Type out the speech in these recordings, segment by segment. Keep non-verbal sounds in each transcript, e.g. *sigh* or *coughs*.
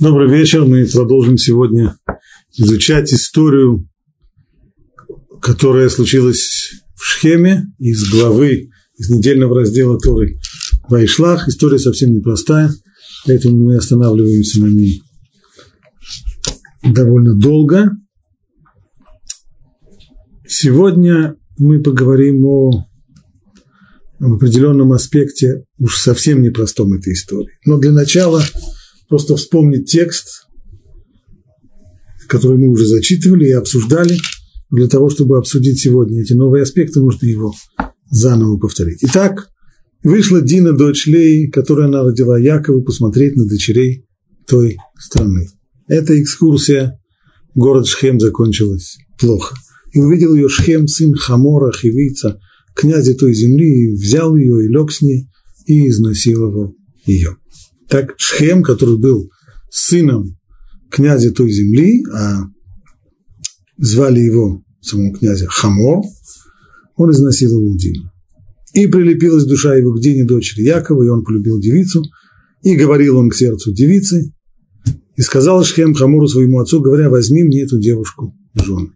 Добрый вечер. Мы продолжим сегодня изучать историю, которая случилась в Шхеме из главы, из недельного раздела Торы Вайшлах. История совсем непростая, поэтому мы останавливаемся на ней довольно долго. Сегодня мы поговорим о об определенном аспекте уж совсем непростом этой истории. Но для начала просто вспомнить текст, который мы уже зачитывали и обсуждали. Для того, чтобы обсудить сегодня эти новые аспекты, нужно его заново повторить. Итак, вышла Дина, дочь Леи, которая она родила Якову, посмотреть на дочерей той страны. Эта экскурсия в город Шхем закончилась плохо. И увидел ее Шхем, сын Хамора, Хивица, князя той земли, и взял ее и лег с ней, и изнасиловал ее. Так Шхем, который был сыном князя той земли, а звали его, самого князя, Хамор, он изнасиловал Дину. И прилепилась душа его к Дине, дочери Якова, и он полюбил девицу, и говорил он к сердцу девицы, и сказал Шхем Хамору своему отцу, говоря, возьми мне эту девушку в жены.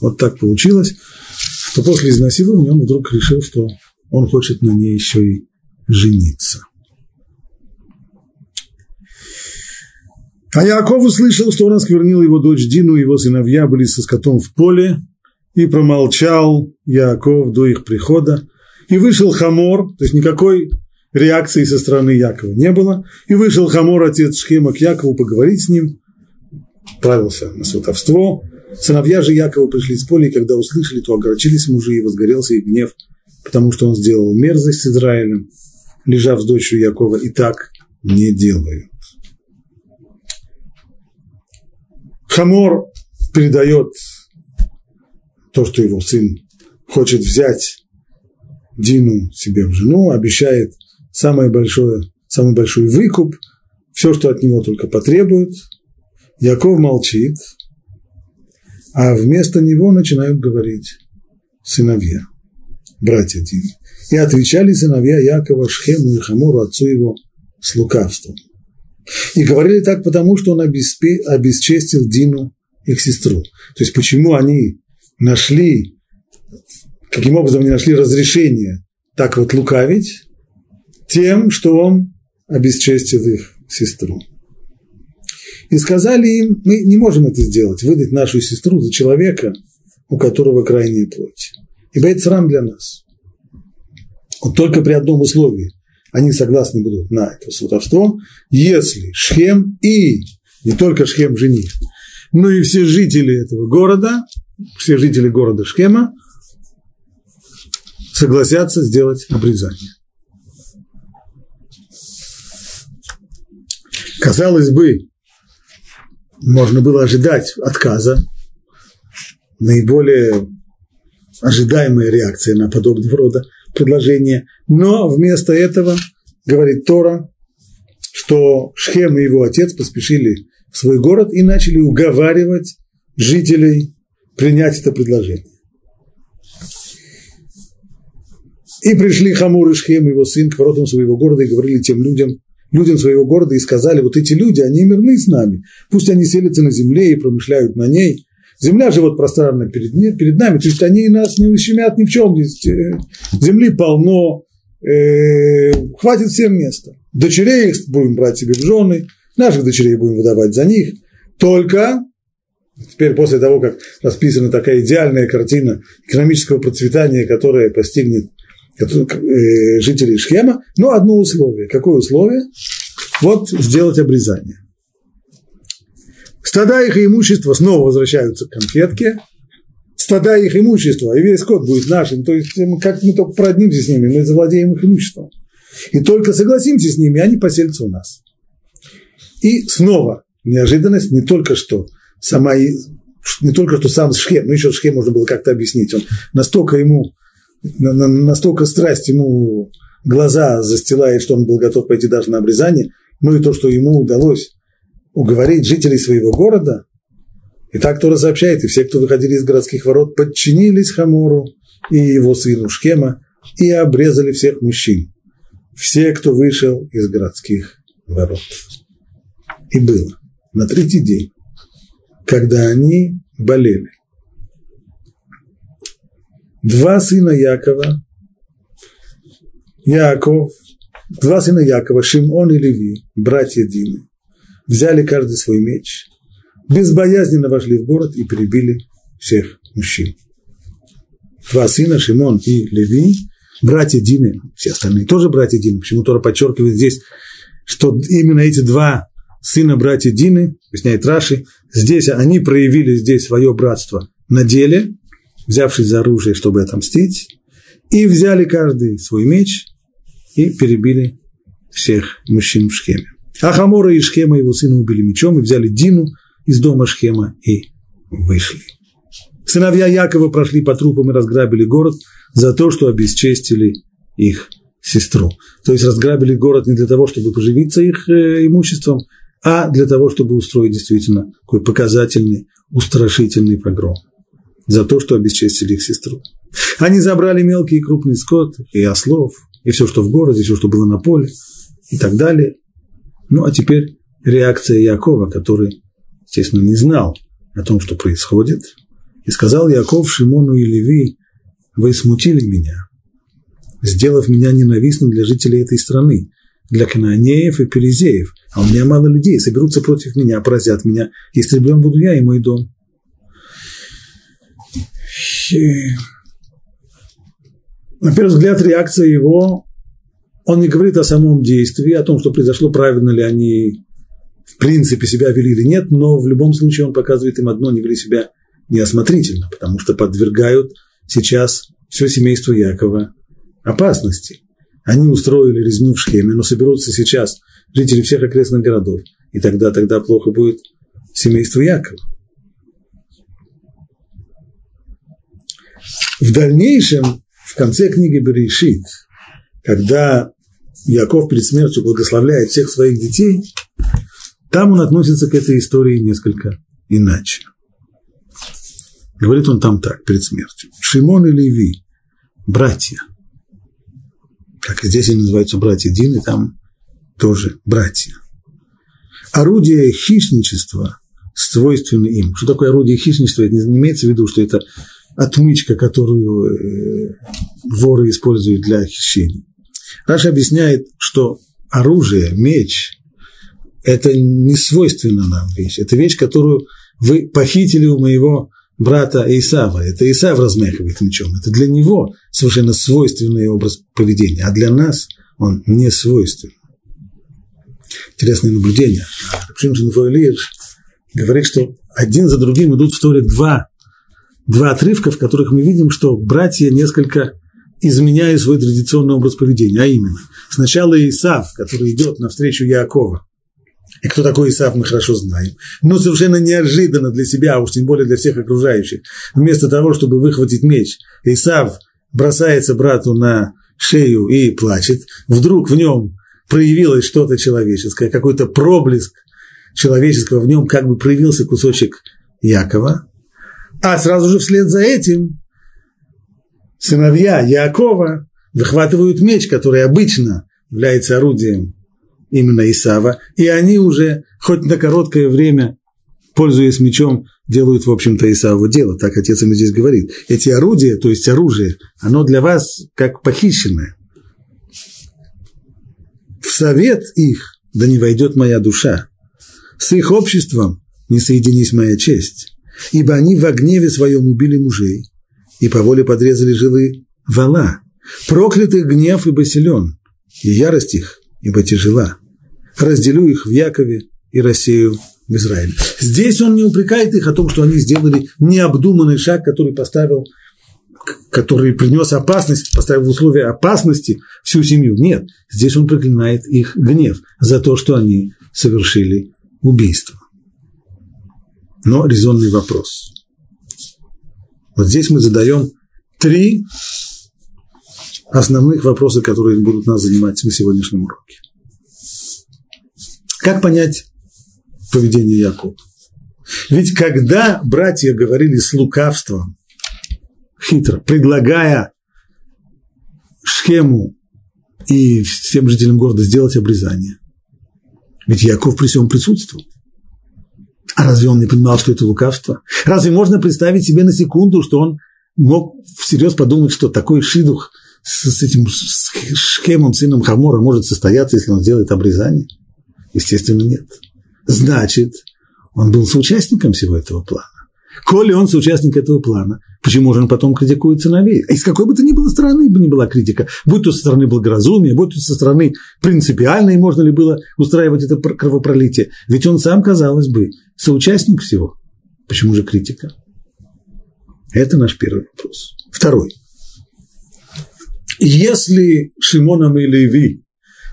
Вот так получилось, что после изнасилования он вдруг решил, что он хочет на ней еще и жениться. А Яков услышал, что он осквернил его дочь Дину, его сыновья были со скотом в поле, и промолчал Яков до их прихода. И вышел Хамор, то есть никакой реакции со стороны Якова не было. И вышел Хамор, отец Шхема, к Якову поговорить с ним, правился на сватовство. Сыновья же Якова пришли с поля, и когда услышали, то огорчились мужи, и возгорелся их гнев, потому что он сделал мерзость с Израилем, лежав с дочерью Якова, и так не делают. Хамор передает то, что его сын хочет взять Дину себе в жену, обещает самое большое, самый большой выкуп, все, что от него только потребует. Яков молчит, а вместо него начинают говорить сыновья, братья Дины. И отвечали сыновья Якова Шхему и Хамору, отцу его, с лукавством – и говорили так потому, что он обесчестил Дину, их сестру. То есть почему они нашли, каким образом они нашли разрешение так вот лукавить? Тем, что он обесчестил их сестру. И сказали им, мы не можем это сделать, выдать нашу сестру за человека, у которого крайняя плоть. Ибо это срам для нас. Вот только при одном условии – они согласны будут на это сватовство, если Шхем и не только Шхем жених, но и все жители этого города, все жители города Шхема согласятся сделать обрезание. Казалось бы, можно было ожидать отказа, наиболее ожидаемая реакция на подобного рода предложение. Но вместо этого говорит Тора, что Шхем и его отец поспешили в свой город и начали уговаривать жителей принять это предложение. И пришли Хамур и Шхем, его сын, к воротам своего города и говорили тем людям, людям своего города и сказали, вот эти люди, они мирны с нами, пусть они селятся на земле и промышляют на ней, Земля живет пространно перед, перед нами, то есть они нас не ущемят ни в чем. Э, земли полно, э, хватит всем места. Дочерей их будем брать себе в жены, наших дочерей будем выдавать за них. Только теперь после того, как расписана такая идеальная картина экономического процветания, которая постигнет э, жителей Шхема, но одно условие. Какое условие? Вот сделать обрезание. Стада их и имущество снова возвращаются к конфетке, стада их имущества, и весь скот будет нашим. То есть как мы только проднимся с ними, мы завладеем их имуществом. И только согласимся с ними, они поселятся у нас. И снова неожиданность не только что сама не только что сам Шхем, ну еще Шхем можно было как-то объяснить, он настолько ему, настолько страсть ему глаза застилает, что он был готов пойти даже на обрезание, ну и то, что ему удалось уговорить жителей своего города. И так Тора сообщает, и все, кто выходили из городских ворот, подчинились Хамору и его сыну Шкема и обрезали всех мужчин. Все, кто вышел из городских ворот. И было на третий день, когда они болели. Два сына Якова, Яков, два сына Якова, Шимон и Леви, братья Дины, взяли каждый свой меч, безбоязненно вошли в город и перебили всех мужчин. Два сына, Шимон и Леви, братья Дины, все остальные тоже братья Дины, почему Тора подчеркивает здесь, что именно эти два сына братья Дины, объясняет Раши, здесь они проявили здесь свое братство на деле, взявшись за оружие, чтобы отомстить, и взяли каждый свой меч и перебили всех мужчин в Шхеме. А Хамора и Шхема его сына убили мечом и взяли Дину из дома Шхема и вышли. Сыновья Якова прошли по трупам и разграбили город за то, что обесчестили их сестру. То есть разграбили город не для того, чтобы поживиться их э, имуществом, а для того, чтобы устроить действительно такой показательный, устрашительный погром за то, что обесчестили их сестру. Они забрали мелкий и крупный скот, и ослов, и все, что в городе, все, что было на поле, и так далее. Ну, а теперь реакция Якова, который, естественно, не знал о том, что происходит. И сказал Яков Шимону и Леви, вы смутили меня, сделав меня ненавистным для жителей этой страны, для кананеев и перезеев, а у меня мало людей, соберутся против меня, поразят меня, истреблен буду я и мой дом. На первый взгляд, реакция его, он не говорит о самом действии, о том, что произошло, правильно ли они в принципе себя вели или нет, но в любом случае он показывает им одно, не вели себя неосмотрительно, потому что подвергают сейчас все семейство Якова опасности. Они устроили резню в Шхеме, но соберутся сейчас жители всех окрестных городов, и тогда, тогда плохо будет семейство Якова. В дальнейшем, в конце книги Берешит, когда Яков перед смертью благословляет всех своих детей, там он относится к этой истории несколько иначе. Говорит он там так, перед смертью. Шимон и Леви, братья. Как и здесь они называются братья Дины, там тоже братья. Орудие хищничества свойственны им. Что такое орудие хищничества? Это не имеется в виду, что это отмычка, которую э, воры используют для хищения. Раша объясняет, что оружие, меч – это не свойственно нам вещь. Это вещь, которую вы похитили у моего брата Исава. Это Исав размахивает мечом. Это для него совершенно свойственный образ поведения, а для нас он не свойственный. Интересное наблюдение. Шимшин Фойлиш говорит, что один за другим идут в Торе два, два отрывка, в которых мы видим, что братья несколько изменяют свой традиционный образ поведения, а именно сначала Исав, который идет навстречу Якова, и кто такой Исаф, мы хорошо знаем. Но совершенно неожиданно для себя, а уж тем более для всех окружающих. Вместо того, чтобы выхватить меч, Исаф бросается брату на шею и плачет. Вдруг в нем проявилось что-то человеческое, какой-то проблеск человеческого в нем, как бы проявился кусочек Якова. А сразу же вслед за этим сыновья Якова выхватывают меч, который обычно является орудием именно Исава, и они уже хоть на короткое время, пользуясь мечом, делают, в общем-то, Исаву дело. Так отец ему здесь говорит. Эти орудия, то есть оружие, оно для вас как похищенное. В совет их да не войдет моя душа. С их обществом не соединись моя честь. Ибо они в гневе своем убили мужей и по воле подрезали жилы вала. Проклятых гнев ибо силен, и ярость их ибо тяжела разделю их в Якове и рассею в Израиле. Здесь он не упрекает их о том, что они сделали необдуманный шаг, который поставил, который принес опасность, поставил в условия опасности всю семью. Нет, здесь он проклинает их гнев за то, что они совершили убийство. Но резонный вопрос. Вот здесь мы задаем три основных вопроса, которые будут нас занимать на сегодняшнем уроке. Как понять поведение Якова? Ведь когда братья говорили с лукавством, хитро, предлагая схему и всем жителям города сделать обрезание, Ведь Яков при всем присутствовал. А разве он не понимал, что это лукавство? Разве можно представить себе на секунду, что он мог всерьез подумать, что такой шидух с, с этим Шхемом, сыном Хамора, может состояться, если он сделает обрезание? Естественно, нет. Значит, он был соучастником всего этого плана. Коли он соучастник этого плана, почему же он потом критикует сыновей? Из какой бы то ни было стороны бы ни была критика, будь то со стороны благоразумия, будь то со стороны принципиальной, можно ли было устраивать это кровопролитие. Ведь он сам, казалось бы, соучастник всего. Почему же критика? Это наш первый вопрос. Второй. Если Шимоном и Леви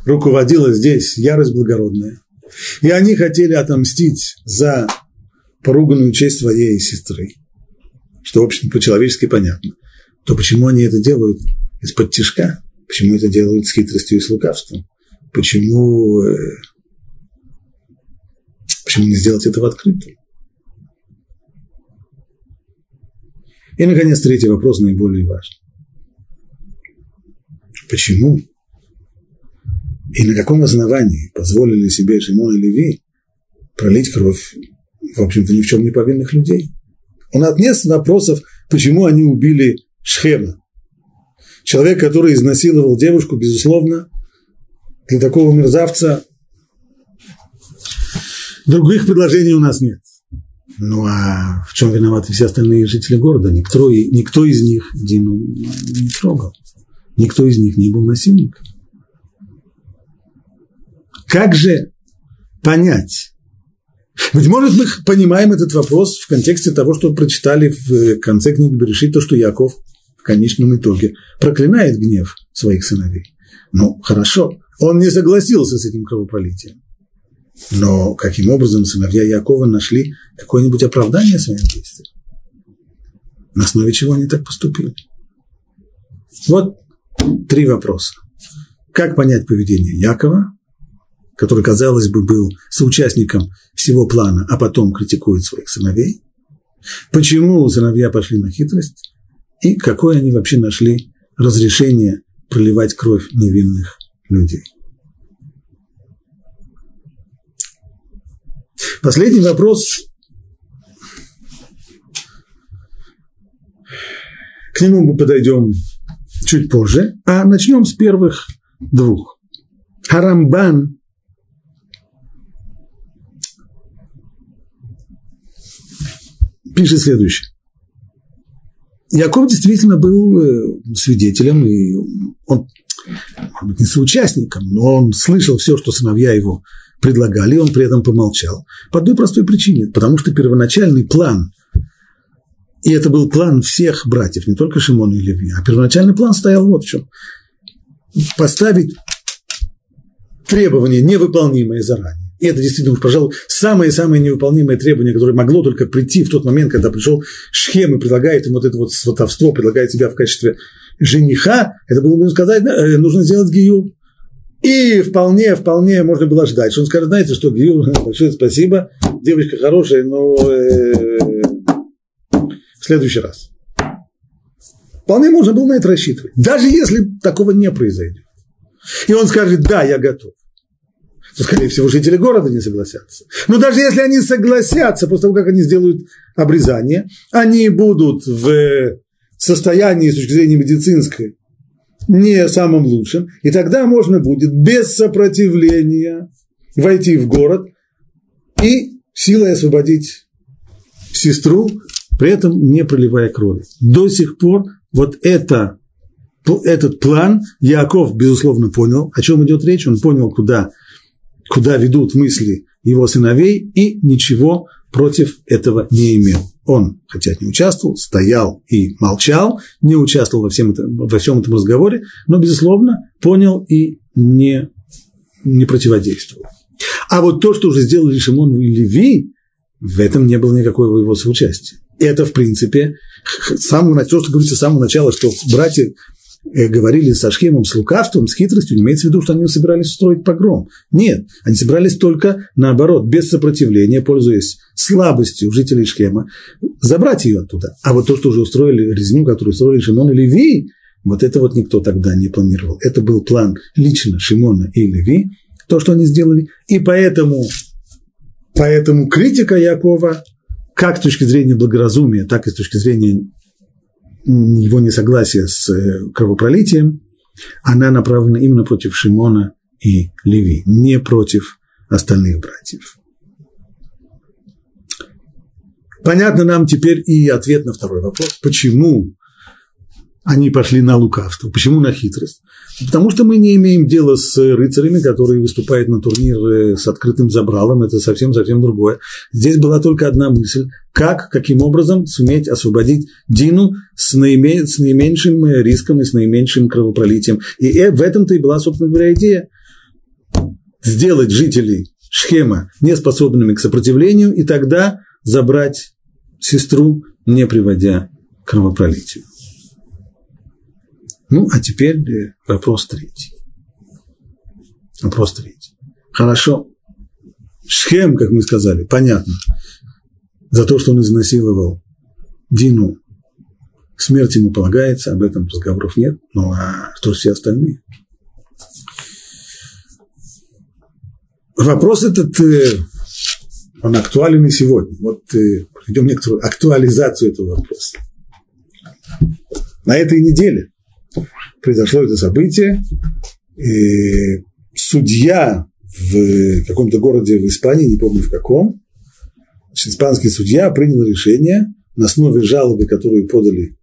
руководила здесь ярость благородная, и они хотели отомстить за поруганную честь своей сестры, что, в общем, по-человечески понятно, то почему они это делают из-под тяжка? Почему это делают с хитростью и с лукавством? Почему, э, почему не сделать это в открытую? И, наконец, третий вопрос наиболее важный. Почему и на каком основании позволили себе Шимон и Леви пролить кровь в общем-то, ни в чем не повинных людей. У нас нет вопросов, почему они убили Шхема. Человек, который изнасиловал девушку, безусловно, для такого мерзавца других предложений у нас нет. Ну а в чем виноваты все остальные жители города? Никто, никто из них Дину не трогал. Никто из них не был насильником. Как же понять, быть может, мы понимаем этот вопрос в контексте того, что прочитали в конце книги Берешит, то, что Яков в конечном итоге проклинает гнев своих сыновей. Ну, хорошо, он не согласился с этим кровопролитием. Но каким образом сыновья Якова нашли какое-нибудь оправдание своим действиям? На основе чего они так поступили? Вот три вопроса. Как понять поведение Якова? Который, казалось бы, был соучастником всего плана, а потом критикует своих сыновей, почему сыновья пошли на хитрость и какое они вообще нашли разрешение проливать кровь невинных людей. Последний вопрос. К нему мы подойдем чуть позже, а начнем с первых двух. Харамбан пишет следующее. Яков действительно был э, свидетелем, и он, может быть, не соучастником, но он слышал все, что сыновья его предлагали, и он при этом помолчал. По одной простой причине, потому что первоначальный план, и это был план всех братьев, не только Шимона и Леви, а первоначальный план стоял вот в чем. Поставить требования, невыполнимые заранее. И это действительно, пожалуй, самое-самое невыполнимое требование, которое могло только прийти в тот момент, когда пришел Шхем и предлагает ему вот это вот сватовство, предлагает себя в качестве жениха, это было бы сказать, э, нужно сделать гию. И вполне, вполне можно было ждать, что он скажет, знаете что, гию, *laughs* большое спасибо, девочка хорошая, но э, в следующий раз. Вполне можно было на это рассчитывать, даже если такого не произойдет. И он скажет, да, я готов то, скорее всего, жители города не согласятся. Но даже если они согласятся, после того, как они сделают обрезание, они будут в состоянии с точки зрения медицинской не самым лучшим, и тогда можно будет без сопротивления войти в город и силой освободить сестру, при этом не проливая крови. До сих пор вот это, этот план Яков, безусловно, понял, о чем идет речь, он понял, куда куда ведут мысли его сыновей, и ничего против этого не имел. Он, хотя не участвовал, стоял и молчал, не участвовал во всем этом, во всем этом разговоре, но, безусловно, понял и не, не противодействовал. А вот то, что уже сделали Шимон и Леви, в этом не было никакого его соучастия. Это, в принципе, самого, то, что говорится с самого начала, что братья говорили со Шхемом, с лукавством, с хитростью, не имеется в виду, что они собирались устроить погром. Нет, они собирались только наоборот, без сопротивления, пользуясь слабостью жителей Шхема, забрать ее оттуда. А вот то, что уже устроили резню, которую устроили Шимон и Леви, вот это вот никто тогда не планировал. Это был план лично Шимона и Леви, то, что они сделали, и поэтому, поэтому критика Якова, как с точки зрения благоразумия, так и с точки зрения его несогласия с э, кровопролитием, она направлена именно против Шимона и Леви, не против остальных братьев. Понятно нам теперь и ответ на второй вопрос. Почему они пошли на лукавство? Почему на хитрость? Потому что мы не имеем дела с рыцарями, которые выступают на турнире с открытым забралом. Это совсем-совсем другое. Здесь была только одна мысль. Как, каким образом суметь освободить Дину с, наиме, с наименьшим риском и с наименьшим кровопролитием. И э, в этом-то и была, собственно говоря, идея. Сделать жителей Шхема неспособными к сопротивлению, и тогда забрать сестру, не приводя к кровопролитию. Ну, а теперь э, вопрос третий. Вопрос третий. Хорошо. Шхем, как мы сказали, понятно. За то, что он изнасиловал Дину, смерть ему полагается, об этом разговоров нет. Ну, а что все остальные? Вопрос этот э, он актуален и сегодня. Вот э, проведем некоторую актуализацию этого вопроса. На этой неделе произошло это событие, и судья в каком-то городе в Испании, не помню в каком, испанский судья принял решение на основе жалобы, которую подали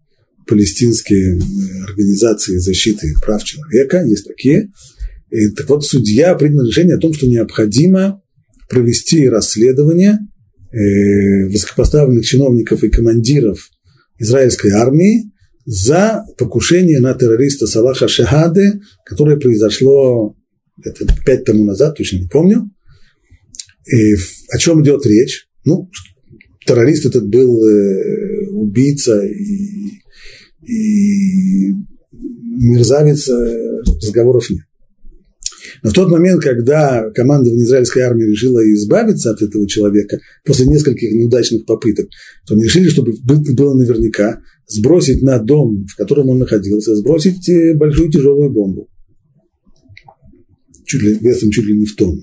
палестинские организации защиты прав человека, есть такие. И, так вот, судья принял решение о том, что необходимо провести расследование э, высокопоставленных чиновников и командиров израильской армии за покушение на террориста Салаха Шахады, которое произошло это пять тому назад, точно не помню. И о чем идет речь? Ну, террорист этот был э, убийца и, и мерзавец, э, разговоров нет. Но в тот момент, когда командование израильской армии решило избавиться от этого человека после нескольких неудачных попыток, то они решили, чтобы было наверняка, сбросить на дом, в котором он находился, сбросить э, большую тяжелую бомбу. Чуть ли, весом чуть ли не в тонну.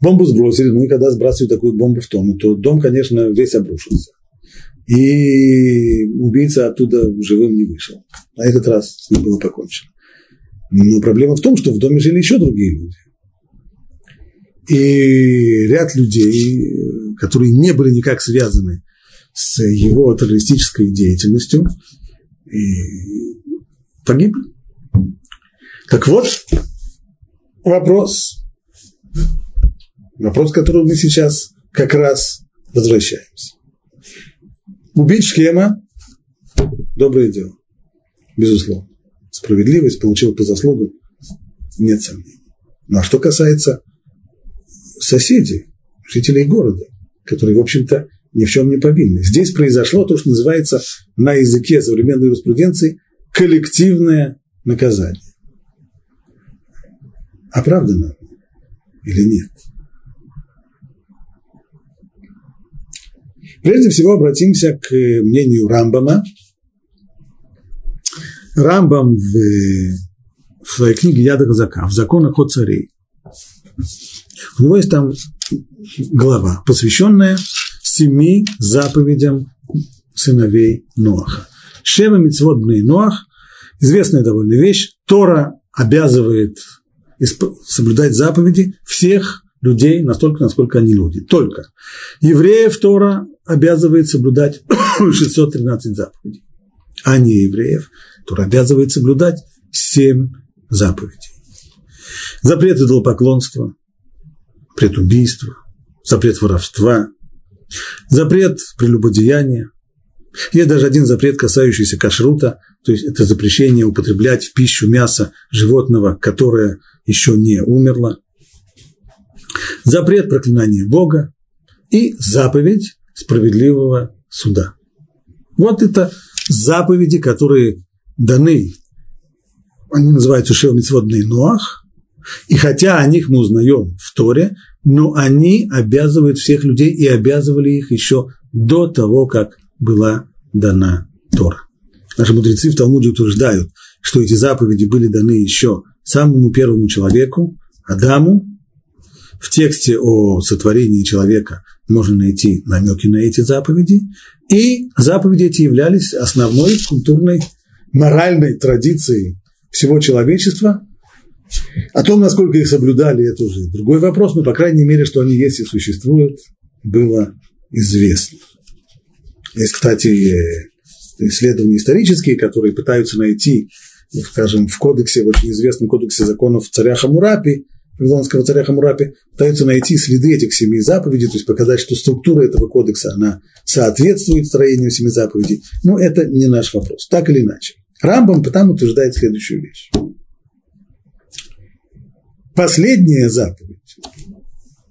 Бомбу сбросили, ну и когда сбрасывают такую бомбу в тонну, то дом, конечно, весь обрушился. И убийца оттуда живым не вышел. На этот раз с ним было покончено. Но проблема в том, что в доме жили еще другие люди. И ряд людей, которые не были никак связаны с его террористической деятельностью, и погибли. Так вот, вопрос. Вопрос, к которому мы сейчас как раз возвращаемся. Убить Шхема – доброе дело, безусловно справедливость, получил по заслугам, нет сомнений. Ну а что касается соседей, жителей города, которые, в общем-то, ни в чем не повинны. Здесь произошло то, что называется на языке современной юриспруденции коллективное наказание. Оправдано или нет? Прежде всего обратимся к мнению Рамбама, Рамбам в, в своей книге Яда Казака, в законах о царей. У него есть там глава, посвященная семи заповедям сыновей Ноаха. Шева мицвод бней Ноах, известная довольно вещь, Тора обязывает соблюдать заповеди всех людей настолько, насколько они люди. Только евреев Тора обязывает соблюдать *coughs* 613 заповедей, а не евреев который обязывает соблюдать семь заповедей. Запрет идолопоклонства, запрет убийства, запрет воровства, запрет прелюбодеяния. Есть даже один запрет, касающийся кашрута, то есть это запрещение употреблять в пищу мясо животного, которое еще не умерло. Запрет проклинания Бога и заповедь справедливого суда. Вот это заповеди, которые даны, они называются Шев Митцводный Ноах, и хотя о них мы узнаем в Торе, но они обязывают всех людей и обязывали их еще до того, как была дана Тора. Наши мудрецы в Талмуде утверждают, что эти заповеди были даны еще самому первому человеку, Адаму. В тексте о сотворении человека можно найти намеки на эти заповеди. И заповеди эти являлись основной культурной, моральной традицией всего человечества. О том, насколько их соблюдали, это уже другой вопрос, но, по крайней мере, что они есть и существуют, было известно. Есть, кстати, исследования исторические, которые пытаются найти, скажем, в кодексе, в очень известном кодексе законов царя Хамурапи, вавилонского царя Хамурапи, пытаются найти следы этих семи заповедей, то есть показать, что структура этого кодекса, она соответствует строению семи заповедей. Но это не наш вопрос, так или иначе. Рамбам там утверждает следующую вещь. Последняя заповедь.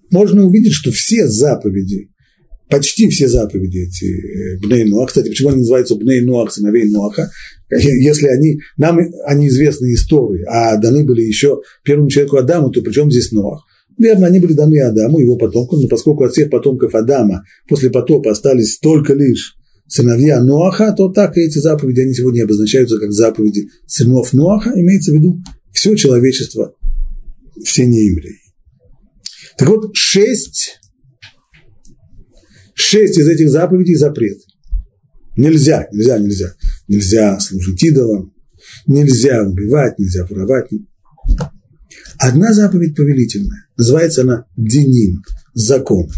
Можно увидеть, что все заповеди почти все заповеди эти э, Бней Ноах. Кстати, почему они называются Бней Ноах, сыновей Ноаха? Если они, нам они известны истории, а даны были еще первому человеку Адаму, то при чем здесь Ноах? Верно, они были даны Адаму, его потомкам, но поскольку от всех потомков Адама после потопа остались только лишь сыновья Ноаха, то так и эти заповеди, они сегодня обозначаются как заповеди сынов Ноаха, имеется в виду все человечество, все неевреи. Так вот, шесть Шесть из этих заповедей запрет. Нельзя, нельзя, нельзя. Нельзя служить идолам, нельзя убивать, нельзя воровать. Одна заповедь повелительная, называется она денин, закон.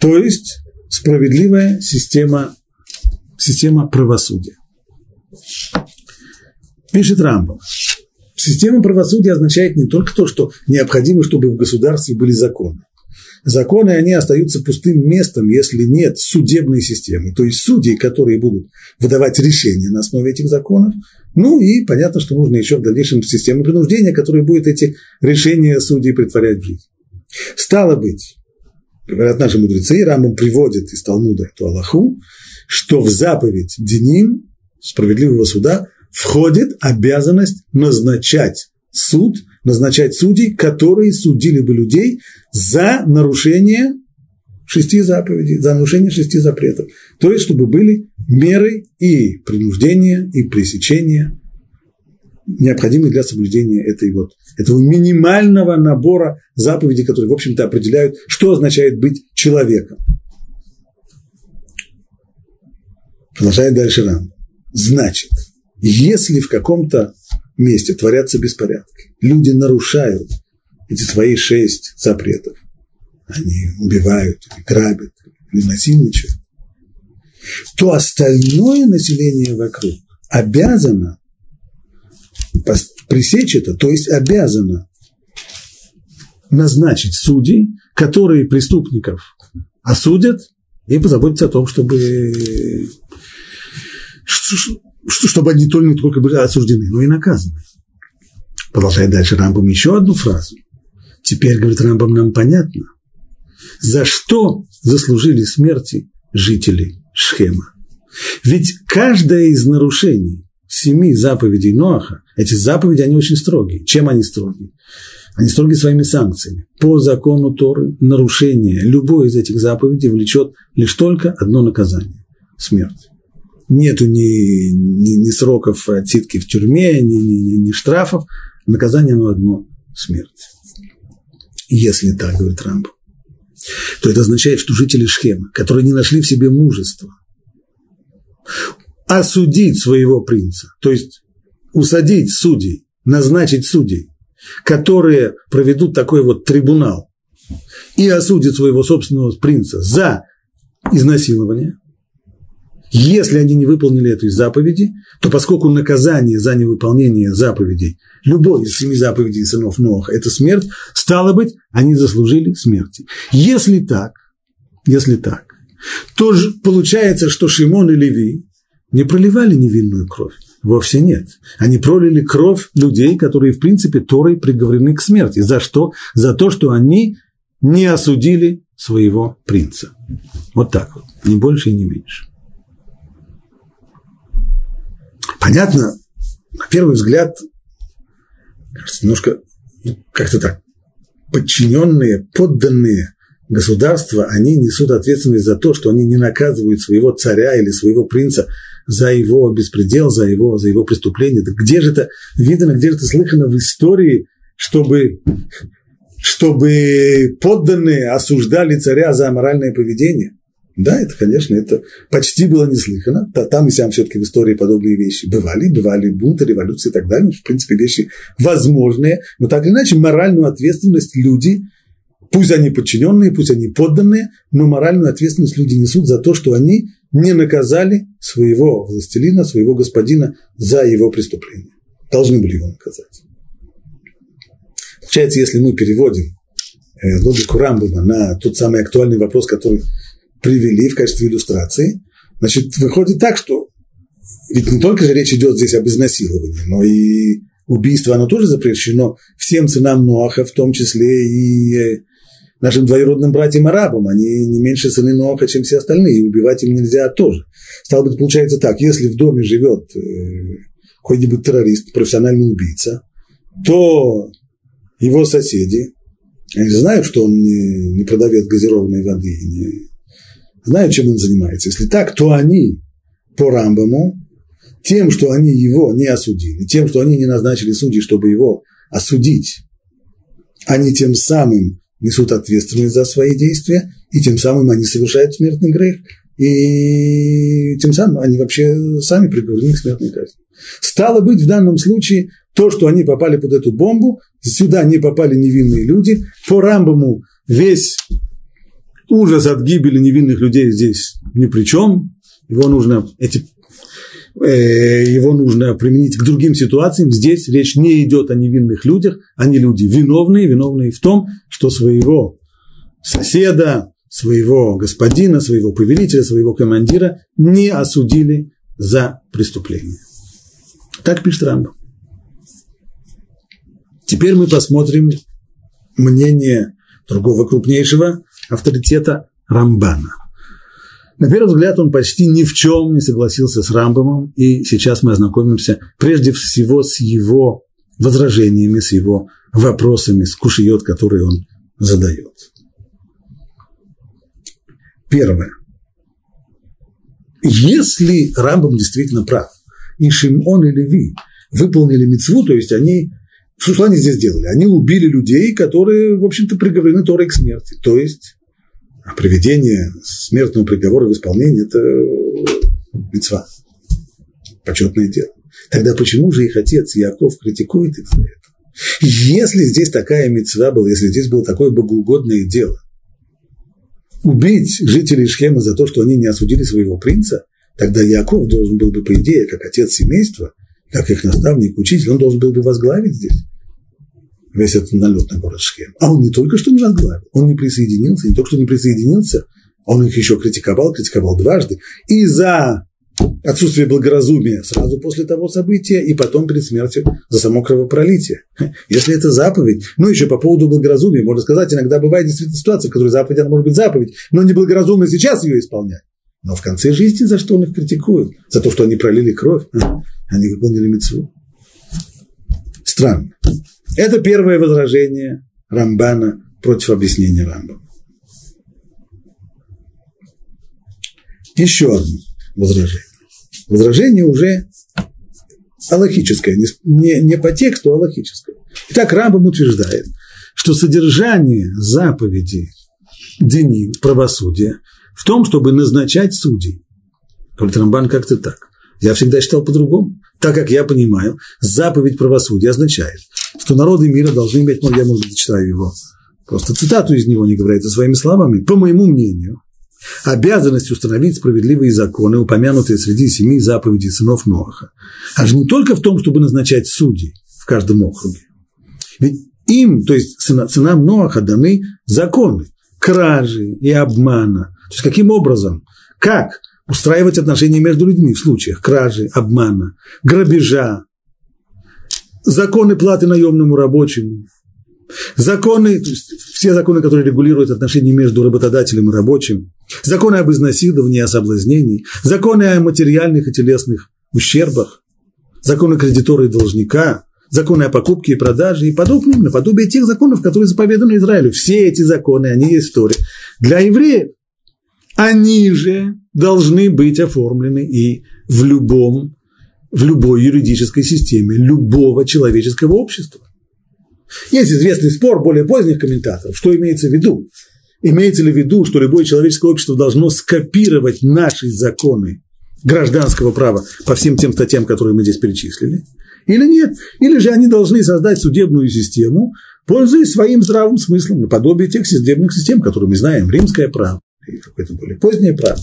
То есть справедливая система, система правосудия. Пишет Рамбов. Система правосудия означает не только то, что необходимо, чтобы в государстве были законы. Законы, они остаются пустым местом, если нет судебной системы, то есть судей, которые будут выдавать решения на основе этих законов. Ну и понятно, что нужно еще в дальнейшем систему принуждения, которая будет эти решения судей притворять в жизнь. Стало быть, говорят наши мудрецы, Рамбам приводит из Талмуда эту Аллаху, что в заповедь Деним, справедливого суда, входит обязанность назначать суд, назначать судей, которые судили бы людей за нарушение шести заповедей, за нарушение шести запретов. То есть, чтобы были меры и принуждения, и пресечения, необходимые для соблюдения этой вот, этого минимального набора заповедей, которые, в общем-то, определяют, что означает быть человеком. Продолжает дальше Рам. Значит, если в каком-то месте творятся беспорядки, люди нарушают эти свои шесть запретов. Они убивают, или грабят, или насильничают. То остальное население вокруг обязано пресечь это, то есть обязано назначить судей, которые преступников осудят и позаботиться о том, чтобы, чтобы они только только были осуждены, но и наказаны. Продолжает дальше Рамбам еще одну фразу. Теперь, говорит Рамбам, нам понятно, за что заслужили смерти жители Шхема. Ведь каждое из нарушений семи заповедей Ноаха, эти заповеди, они очень строгие. Чем они строгие? Они строги своими санкциями. По закону Торы нарушение любой из этих заповедей влечет лишь только одно наказание – смерть. Нету ни, ни, ни сроков отсидки в тюрьме, ни, ни, ни штрафов. Наказание оно одно – смерть. Если так, говорит Рамбо, то это означает, что жители Шхема, которые не нашли в себе мужества, осудить своего принца, то есть усадить судей, назначить судей, которые проведут такой вот трибунал и осудят своего собственного принца за изнасилование, если они не выполнили этой заповеди, то поскольку наказание за невыполнение заповедей, любой из семи заповедей сынов Ноха – это смерть, стало быть, они заслужили смерти. Если так, если так, то же получается, что Шимон и Леви не проливали невинную кровь. Вовсе нет. Они пролили кровь людей, которые, в принципе, Торой приговорены к смерти. За что? За то, что они не осудили своего принца. Вот так вот. Ни больше и не меньше. Понятно, на первый взгляд, кажется, немножко ну, как-то так, подчиненные, подданные государства, они несут ответственность за то, что они не наказывают своего царя или своего принца за его беспредел, за его, за его преступление. Так где же это видно, где же это слыхано в истории, чтобы, чтобы подданные осуждали царя за аморальное поведение. Да, это, конечно, это почти было неслыхано. Там и сям все-таки в истории подобные вещи бывали. Бывали бунты, революции и так далее. В принципе, вещи возможные. Но так или иначе, моральную ответственность люди, пусть они подчиненные, пусть они подданные, но моральную ответственность люди несут за то, что они не наказали своего властелина, своего господина за его преступление. Должны были его наказать. Получается, если мы переводим э, логику Рамбова на тот самый актуальный вопрос, который привели в качестве иллюстрации, значит, выходит так, что ведь не только же речь идет здесь об изнасиловании, но и убийство, оно тоже запрещено всем сынам Ноаха, в том числе и э, нашим двоюродным братьям-арабам. Они не меньше сыны Ноаха, чем все остальные, и убивать им нельзя тоже. Стало быть, получается так, если в доме живет э, какой-нибудь террорист, профессиональный убийца, то его соседи, они знают, что он не, не продавец газированной воды, не, знают, чем он занимается. Если так, то они по Рамбаму, тем, что они его не осудили, тем, что они не назначили судей, чтобы его осудить, они тем самым несут ответственность за свои действия, и тем самым они совершают смертный грех, и тем самым они вообще сами приговорены к смертной казни. Стало быть, в данном случае то, что они попали под эту бомбу, сюда не попали невинные люди, по Рамбаму весь ужас от гибели невинных людей здесь ни при чем. Его нужно, эти, э, его нужно применить к другим ситуациям. Здесь речь не идет о невинных людях. Они люди виновные, виновные в том, что своего соседа, своего господина, своего повелителя, своего командира не осудили за преступление. Так пишет Рамбов. Теперь мы посмотрим мнение другого крупнейшего авторитета Рамбана. На первый взгляд он почти ни в чем не согласился с Рамбамом, и сейчас мы ознакомимся прежде всего с его возражениями, с его вопросами, с кушиот, которые он задает. Первое. Если Рамбам действительно прав, и Шимон и Леви выполнили мецву, то есть они что они здесь делали? Они убили людей, которые, в общем-то, приговорены Торой к смерти. То есть а проведение смертного приговора в исполнении – это мецва, почетное дело. Тогда почему же их отец Яков критикует их за это? Если здесь такая мецва была, если здесь было такое богоугодное дело, убить жителей Шхема за то, что они не осудили своего принца, тогда Яков должен был бы, по идее, как отец семейства, как их наставник, учитель, он должен был бы возглавить здесь весь этот налет на город Шхем. А он не только что не возглавил, он не присоединился, не только что не присоединился, он их еще критиковал, критиковал дважды. И за отсутствие благоразумия сразу после того события, и потом перед смертью за само кровопролитие. *laughs* Если это заповедь, ну еще по поводу благоразумия, можно сказать, иногда бывает действительно ситуация, в которой заповедь, она может быть заповедь, но неблагоразумно сейчас ее исполнять. Но в конце жизни за что он их критикует? За то, что они пролили кровь, они выполнили мецву. Странно. Это первое возражение Рамбана против объяснения Рамбана. Еще одно возражение. Возражение уже аллахическое, не, не по тексту, а аллахическое. Итак, Рамбам утверждает, что содержание заповеди Дени, правосудия, в том, чтобы назначать судей. Говорит Рамбан как-то так. Я всегда считал по-другому. Так как я понимаю, заповедь правосудия означает, что народы мира должны иметь, ну, я, может быть, читаю его, просто цитату из него не говорит, а своими словами, по моему мнению, обязанность установить справедливые законы, упомянутые среди семи заповедей сынов Ноаха, аж не только в том, чтобы назначать судей в каждом округе. Ведь им, то есть сынам Ноаха, даны законы кражи и обмана. То есть каким образом, как устраивать отношения между людьми в случаях кражи, обмана, грабежа, законы платы наемному рабочему, законы, то есть все законы, которые регулируют отношения между работодателем и рабочим, законы об изнасиловании, о соблазнении, законы о материальных и телесных ущербах, законы кредитора и должника, законы о покупке и продаже и подобное, наподобие тех законов, которые заповеданы Израилю. Все эти законы, они есть в Торе. Для евреев они же должны быть оформлены и в любом, в любой юридической системе любого человеческого общества. Есть известный спор более поздних комментаторов, что имеется в виду. Имеется ли в виду, что любое человеческое общество должно скопировать наши законы гражданского права по всем тем статьям, которые мы здесь перечислили? Или нет? Или же они должны создать судебную систему, пользуясь своим здравым смыслом, наподобие тех судебных систем, которые мы знаем, римское право и какое-то более позднее право.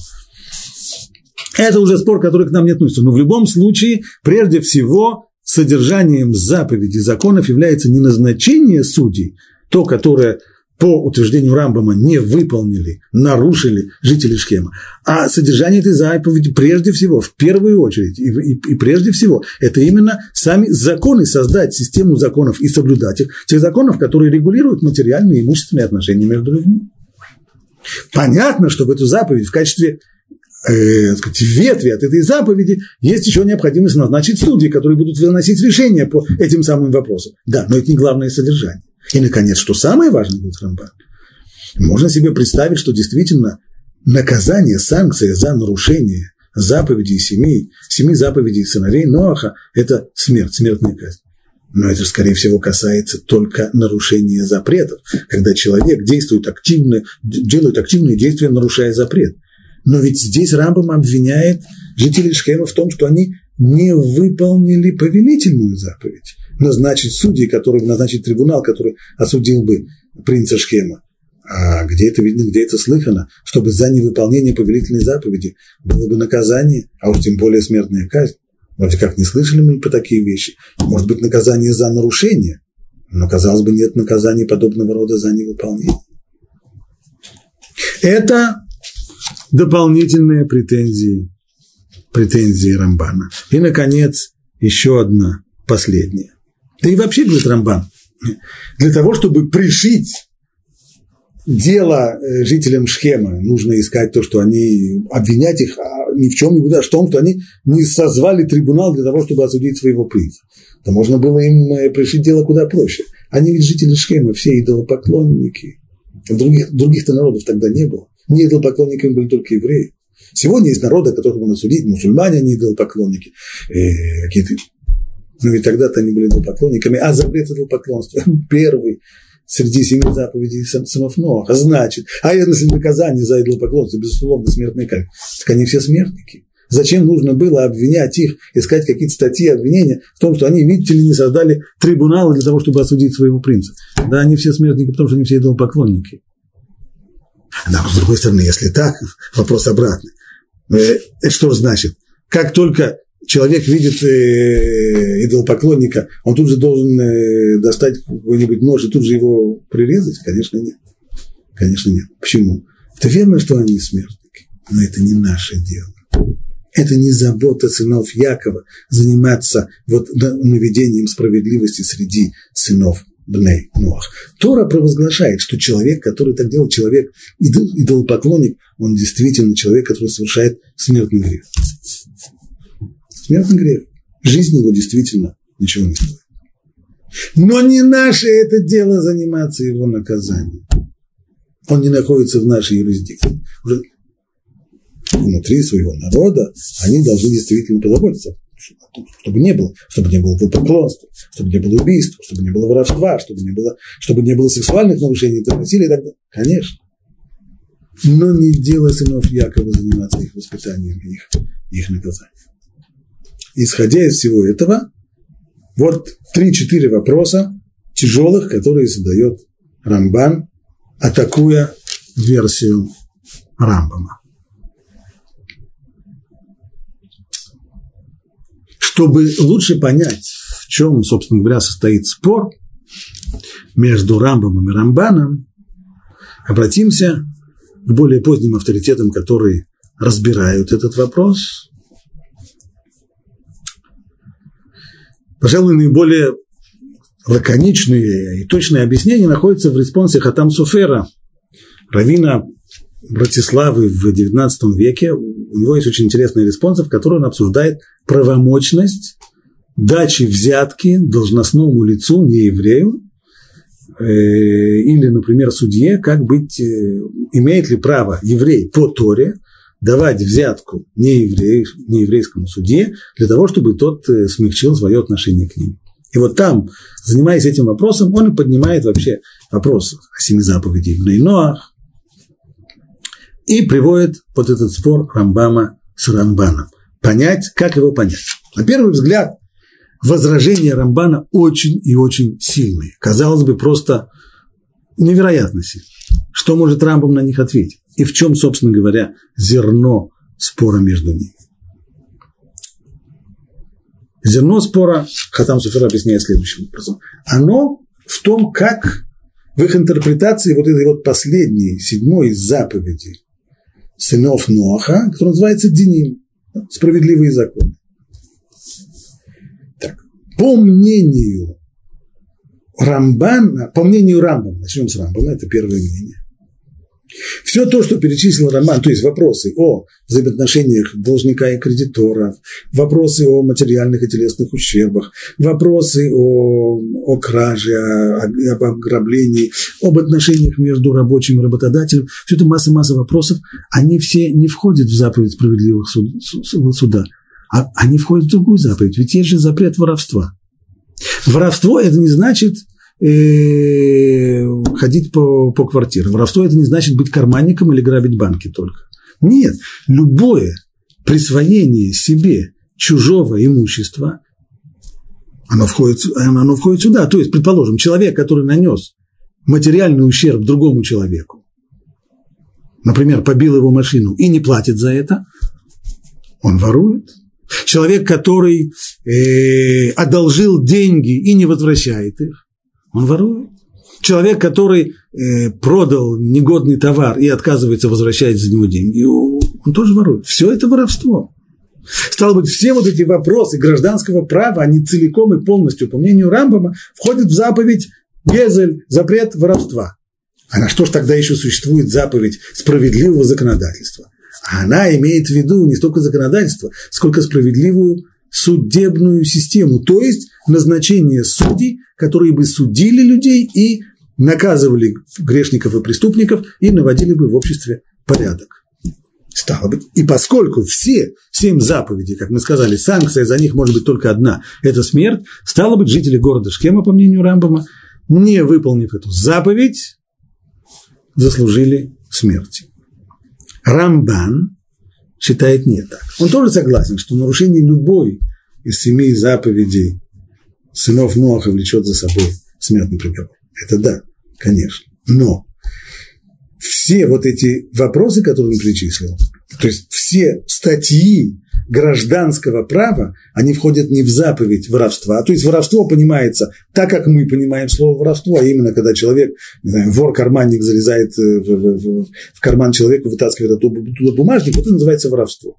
Это уже спор, который к нам не относится. Но в любом случае, прежде всего, содержанием заповедей законов является не назначение судей, то, которое по утверждению Рамбама не выполнили, нарушили жители Шхема. А содержание этой заповеди прежде всего, в первую очередь, и, и, и прежде всего, это именно сами законы, создать систему законов и соблюдать их, тех законов, которые регулируют материальные и имущественные отношения между людьми. Понятно, что в эту заповедь в качестве э, сказать, ветви от этой заповеди есть еще необходимость назначить судьи, которые будут выносить решения по этим самым вопросам. Да, но это не главное содержание. И, наконец, что самое важное, говорит Рамбан, можно себе представить, что действительно наказание, санкция за нарушение заповедей семи, семи заповедей сыновей Ноаха – это смерть, смертная казнь. Но это, скорее всего, касается только нарушения запретов, когда человек действует активно, делает активные действия, нарушая запрет. Но ведь здесь Рамбам обвиняет жителей Шхема в том, что они не выполнили повелительную заповедь назначить судьи, который назначить трибунал, который осудил бы принца Шхема. А где это видно, где это слыхано, чтобы за невыполнение повелительной заповеди было бы наказание, а уж тем более смертная казнь. Вроде как не слышали мы по такие вещи. Может быть, наказание за нарушение, но, казалось бы, нет наказания подобного рода за невыполнение. Это дополнительные претензии, претензии Рамбана. И, наконец, еще одна, последняя. Да и вообще, говорит Рамбан, для того, чтобы пришить дело э, жителям Шхема, нужно искать то, что они, обвинять их а ни в чем не а в том, что они не созвали трибунал для того, чтобы осудить своего принца. То можно было им э, пришить дело куда проще. Они ведь жители Шхема, все идолопоклонники. Других, других-то народов тогда не было. Не идолопоклонниками были только евреи. Сегодня есть народы, которых можно судить, мусульмане, они идолопоклонники, э, какие-то ну и тогда-то они были идолопоклонниками, а запрет идолопоклонства *laughs* первый среди семи заповедей сынов Ноаха. Значит, а если наказание за идолопоклонство, безусловно, смертная казнь, так они все смертники. Зачем нужно было обвинять их, искать какие-то статьи обвинения в том, что они, видите ли, не создали трибуналы для того, чтобы осудить своего принца? Да, они все смертники, потому что они все идолопоклонники. Да, с другой стороны, если так, вопрос обратный. Э, это что значит? Как только человек видит э, идолопоклонника, он тут же должен э, достать какой-нибудь нож и тут же его прирезать? Конечно, нет. Конечно, нет. Почему? Это верно, что они смертники, но это не наше дело. Это не забота сынов Якова заниматься вот наведением справедливости среди сынов Бней Нуах. Тора провозглашает, что человек, который так делает, человек, идолопоклонник, он действительно человек, который совершает смертный грех. Смертный грех. Жизнь его действительно ничего не стоит. Но не наше это дело заниматься его наказанием. Он не находится в нашей юрисдикции. Уже внутри своего народа они должны действительно позаботиться, чтобы не было, чтобы не было поклонства, чтобы не было убийства, чтобы не было воровства, чтобы не было, чтобы не было сексуальных нарушений, насилия и так далее. Конечно. Но не дело сынов Якова заниматься их воспитанием, их, их наказанием. Исходя из всего этого, вот три-четыре вопроса тяжелых, которые задает Рамбан, атакуя версию Рамбама. Чтобы лучше понять, в чем, собственно говоря, состоит спор между Рамбамом и Рамбаном, обратимся к более поздним авторитетам, которые разбирают этот вопрос, Пожалуй, наиболее лаконичные и точные объяснения находятся в респонсе Хатам Суфера, равина Братиславы в XIX веке. У него есть очень интересный респонс, в котором он обсуждает правомочность дачи взятки должностному лицу, не еврею, э, или, например, судье, как быть, э, имеет ли право еврей по Торе давать взятку нееврей, нееврейскому судье для того, чтобы тот э, смягчил свое отношение к ним. И вот там, занимаясь этим вопросом, он поднимает вообще вопрос о семи заповедей в Нейноах и приводит вот этот спор Рамбама с Рамбаном. Понять, как его понять. На первый взгляд, возражения Рамбана очень и очень сильные. Казалось бы, просто невероятно сильные. Что может Рамбам на них ответить? И в чем, собственно говоря, зерно спора между ними? Зерно спора, Хатам Суфер объясняет следующим образом. Оно в том, как в их интерпретации вот этой вот последней, седьмой заповеди сынов Ноаха, который называется Деним, справедливые законы. Так, по мнению Рамбана, по мнению Рамбана, начнем с Рамбана, это первое мнение, все то, что перечислил Роман, то есть вопросы о взаимоотношениях должника и кредитора, вопросы о материальных и телесных ущербах, вопросы о, о краже, о, об ограблении, об отношениях между рабочим и работодателем, все это масса-масса вопросов, они все не входят в заповедь справедливых суд, суда, а они входят в другую заповедь, ведь есть же запрет воровства. Воровство – это не значит – э, ходить по, по квартирам. Воровство – это не значит быть карманником или грабить банки только. Нет, любое присвоение себе чужого имущества, оно входит, оно входит сюда. То есть, предположим, человек, который нанес материальный ущерб другому человеку, например, побил его машину и не платит за это, он ворует. Человек, который э, одолжил деньги и не возвращает их, он ворует. Человек, который э, продал негодный товар и отказывается возвращать за него деньги, он тоже ворует. Все это воровство. Стало быть, все вот эти вопросы гражданского права, они целиком и полностью, по мнению Рамбама, входят в заповедь Гезель, запрет воровства. А на что же тогда еще существует заповедь справедливого законодательства? А она имеет в виду не столько законодательство, сколько справедливую судебную систему, то есть назначение судей, которые бы судили людей и наказывали грешников и преступников и наводили бы в обществе порядок. Стало быть, и поскольку все семь заповедей, как мы сказали, санкция за них может быть только одна – это смерть, стало быть, жители города Шхема, по мнению Рамбама, не выполнив эту заповедь, заслужили смерти. Рамбан считает не так. Он тоже согласен, что нарушение любой из семи заповедей сынов Ноаха влечет за собой смертный приговор. Это да, конечно. Но все вот эти вопросы, которые он перечислил, то есть все статьи гражданского права, они входят не в заповедь воровства. То есть воровство понимается так, как мы понимаем слово воровство, а именно когда человек, не знаю, вор-карманник залезает в, в, в, в карман человека, вытаскивает оттуда бумажник, вот это называется воровство.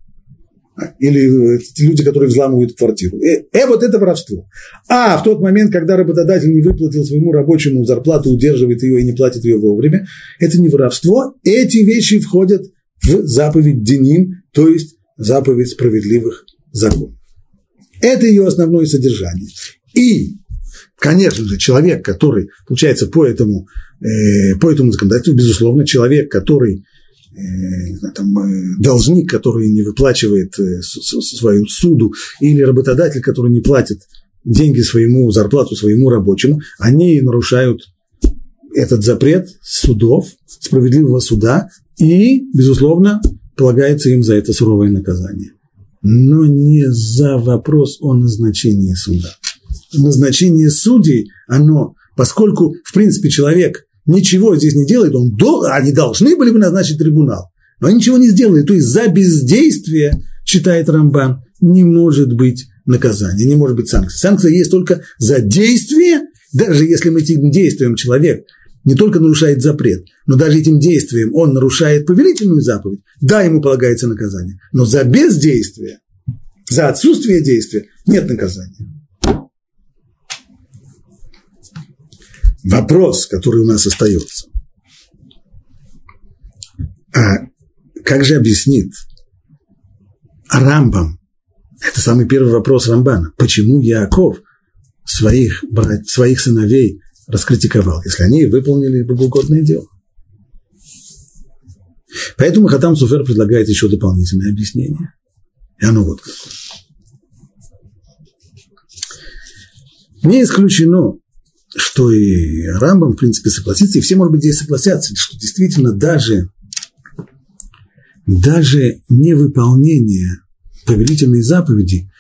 Или люди, которые взламывают квартиру. Э, э, вот это воровство. А в тот момент, когда работодатель не выплатил своему рабочему зарплату, удерживает ее и не платит ее вовремя, это не воровство. Эти вещи входят в заповедь Деним, то есть заповедь справедливых законов. Это ее основное содержание. И, конечно же, человек, который, получается, по этому, э, по этому законодательству, безусловно, человек, который Э, там, э, должник, который не выплачивает э, свою суду, или работодатель, который не платит деньги своему, зарплату своему рабочему, они нарушают этот запрет судов, справедливого суда, и, безусловно, полагается им за это суровое наказание. Но не за вопрос о назначении суда. Назначение судей, оно, поскольку, в принципе, человек ничего здесь не делает, он до, они должны были бы назначить трибунал, но они ничего не сделали. То есть за бездействие, считает Рамбан, не может быть наказания, не может быть санкции. Санкция есть только за действие, даже если мы этим действием человек не только нарушает запрет, но даже этим действием он нарушает повелительную заповедь, да, ему полагается наказание. Но за бездействие, за отсутствие действия нет наказания. вопрос, который у нас остается. А как же объяснит Рамбам? Это самый первый вопрос Рамбана. Почему Яков своих, брать, своих сыновей раскритиковал, если они выполнили богоугодное дело? Поэтому Хатам Суфер предлагает еще дополнительное объяснение. И оно вот какое. Не исключено, что и Рамбам, в принципе, согласится, и все, может быть, здесь согласятся, что действительно даже, даже невыполнение повелительной заповеди,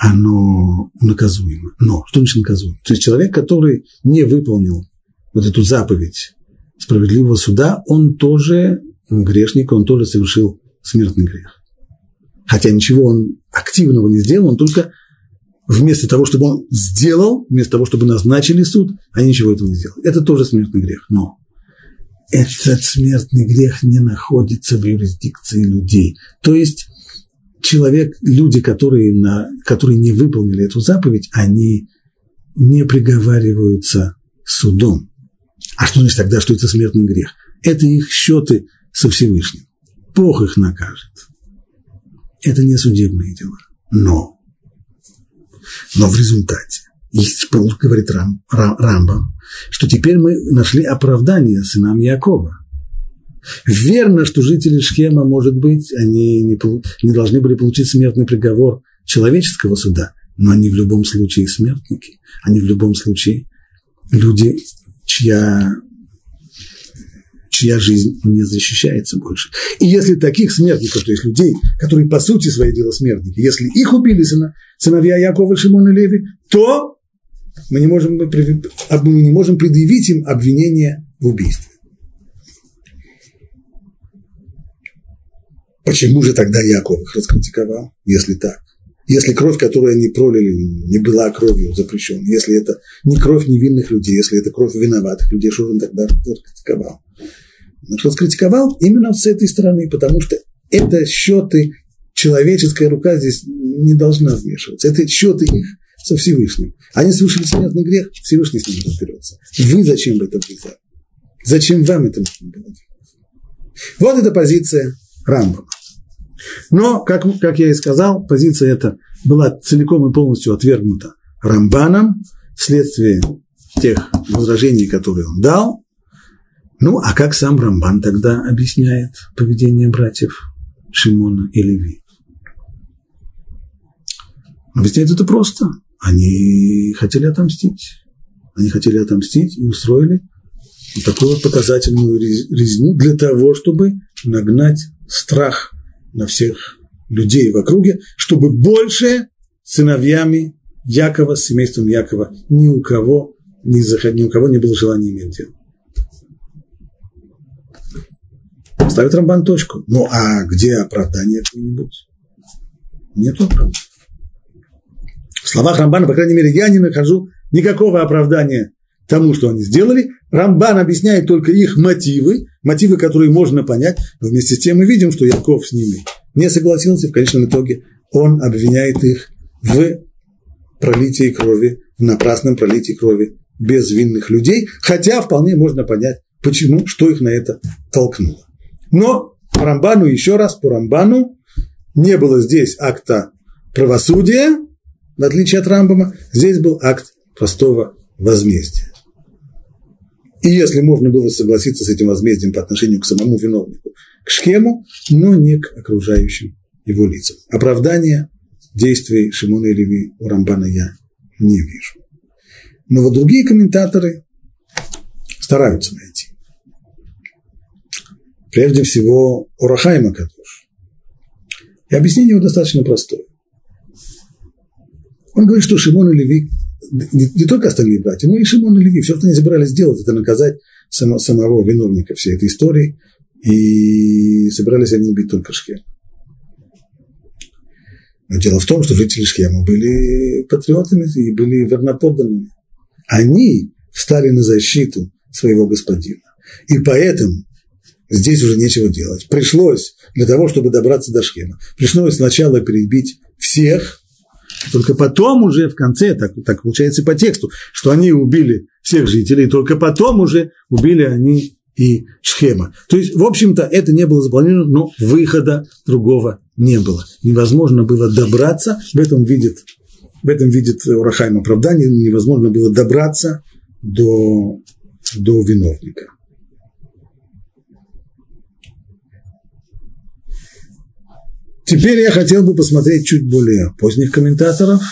оно наказуемо. Но что значит наказуемо? То есть человек, который не выполнил вот эту заповедь справедливого суда, он тоже грешник, он тоже совершил смертный грех. Хотя ничего он активного не сделал, он только вместо того, чтобы он сделал, вместо того, чтобы назначили суд, они ничего этого не сделали. Это тоже смертный грех. Но этот смертный грех не находится в юрисдикции людей. То есть человек, люди, которые, на, которые не выполнили эту заповедь, они не приговариваются судом. А что значит тогда, что это смертный грех? Это их счеты со Всевышним. Бог их накажет. Это не судебные дела. Но но в результате, говорит Рам, Рам, Рамбам, что теперь мы нашли оправдание сынам Якова. Верно, что жители Шхема, может быть, они не, не должны были получить смертный приговор человеческого суда, но они в любом случае смертники. Они в любом случае люди, чья чья жизнь не защищается больше. И если таких смертников, то есть людей, которые по сути своей дела смертники, если их убили сына, сыновья Якова, Шимон и Леви, то мы не можем, мы не можем предъявить им обвинение в убийстве. Почему же тогда Яков их раскритиковал, если так? Если кровь, которую они пролили, не была кровью запрещенной, если это не кровь невинных людей, если это кровь виноватых людей, что он тогда раскритиковал? Но что скритиковал именно с этой стороны, потому что это счеты, человеческая рука здесь не должна вмешиваться. Это счеты их со Всевышним. Они совершили смертный грех, Всевышний с ними разберется. Вы зачем в этом влезали? Зачем вам это нужно было Вот эта позиция Рамбама. Но, как, как я и сказал, позиция эта была целиком и полностью отвергнута Рамбаном вследствие тех возражений, которые он дал, ну, а как сам Рамбан тогда объясняет поведение братьев Шимона и Леви? Объясняет это просто. Они хотели отомстить. Они хотели отомстить и устроили такую вот показательную резню для того, чтобы нагнать страх на всех людей в округе, чтобы больше сыновьями Якова, с семейством Якова, ни у кого, ни, ни у кого не было желания иметь дело. Ставит Рамбан точку. Ну, а где оправдание какое-нибудь? Нету оправдания. В словах Рамбана, по крайней мере, я не нахожу никакого оправдания тому, что они сделали. Рамбан объясняет только их мотивы, мотивы, которые можно понять, но вместе с тем мы видим, что Яков с ними не согласился, в конечном итоге он обвиняет их в пролитии крови, в напрасном пролитии крови безвинных людей, хотя вполне можно понять, почему, что их на это толкнуло. Но по Рамбану, еще раз, по Рамбану не было здесь акта правосудия, в отличие от Рамбама, здесь был акт простого возмездия. И если можно было согласиться с этим возмездием по отношению к самому виновнику, к Шхему, но не к окружающим его лицам. Оправдания действий Шимона и Леви у Рамбана я не вижу. Но вот другие комментаторы стараются найти. Прежде всего, Урахайма Кадуш. И объяснение его достаточно простое. Он говорит, что Шимон и Леви, не, не только остальные братья, но и Шимон и Леви, все, что они собирались сделать, это наказать само, самого виновника всей этой истории, и собирались они убить только Шхема. Но дело в том, что жители Шхема были патриотами и были верноподданными. Они встали на защиту своего господина. И поэтому здесь уже нечего делать. Пришлось для того, чтобы добраться до Шхема, пришлось сначала перебить всех, только потом уже в конце, так, так получается по тексту, что они убили всех жителей, только потом уже убили они и Шхема. То есть, в общем-то, это не было запланировано, но выхода другого не было. Невозможно было добраться, в этом видит, в этом видит Урахайм оправдание, невозможно было добраться до, до виновника. Теперь я хотел бы посмотреть чуть более поздних комментаторов.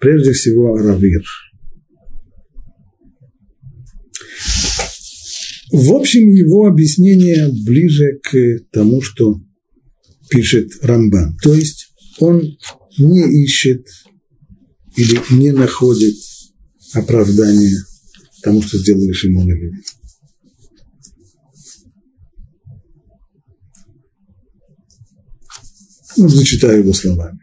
Прежде всего, Равир. В общем, его объяснение ближе к тому, что пишет Рамбан. То есть он не ищет или не находит оправдания тому, что сделали Шимон и Леви. Ну, зачитаю его словами.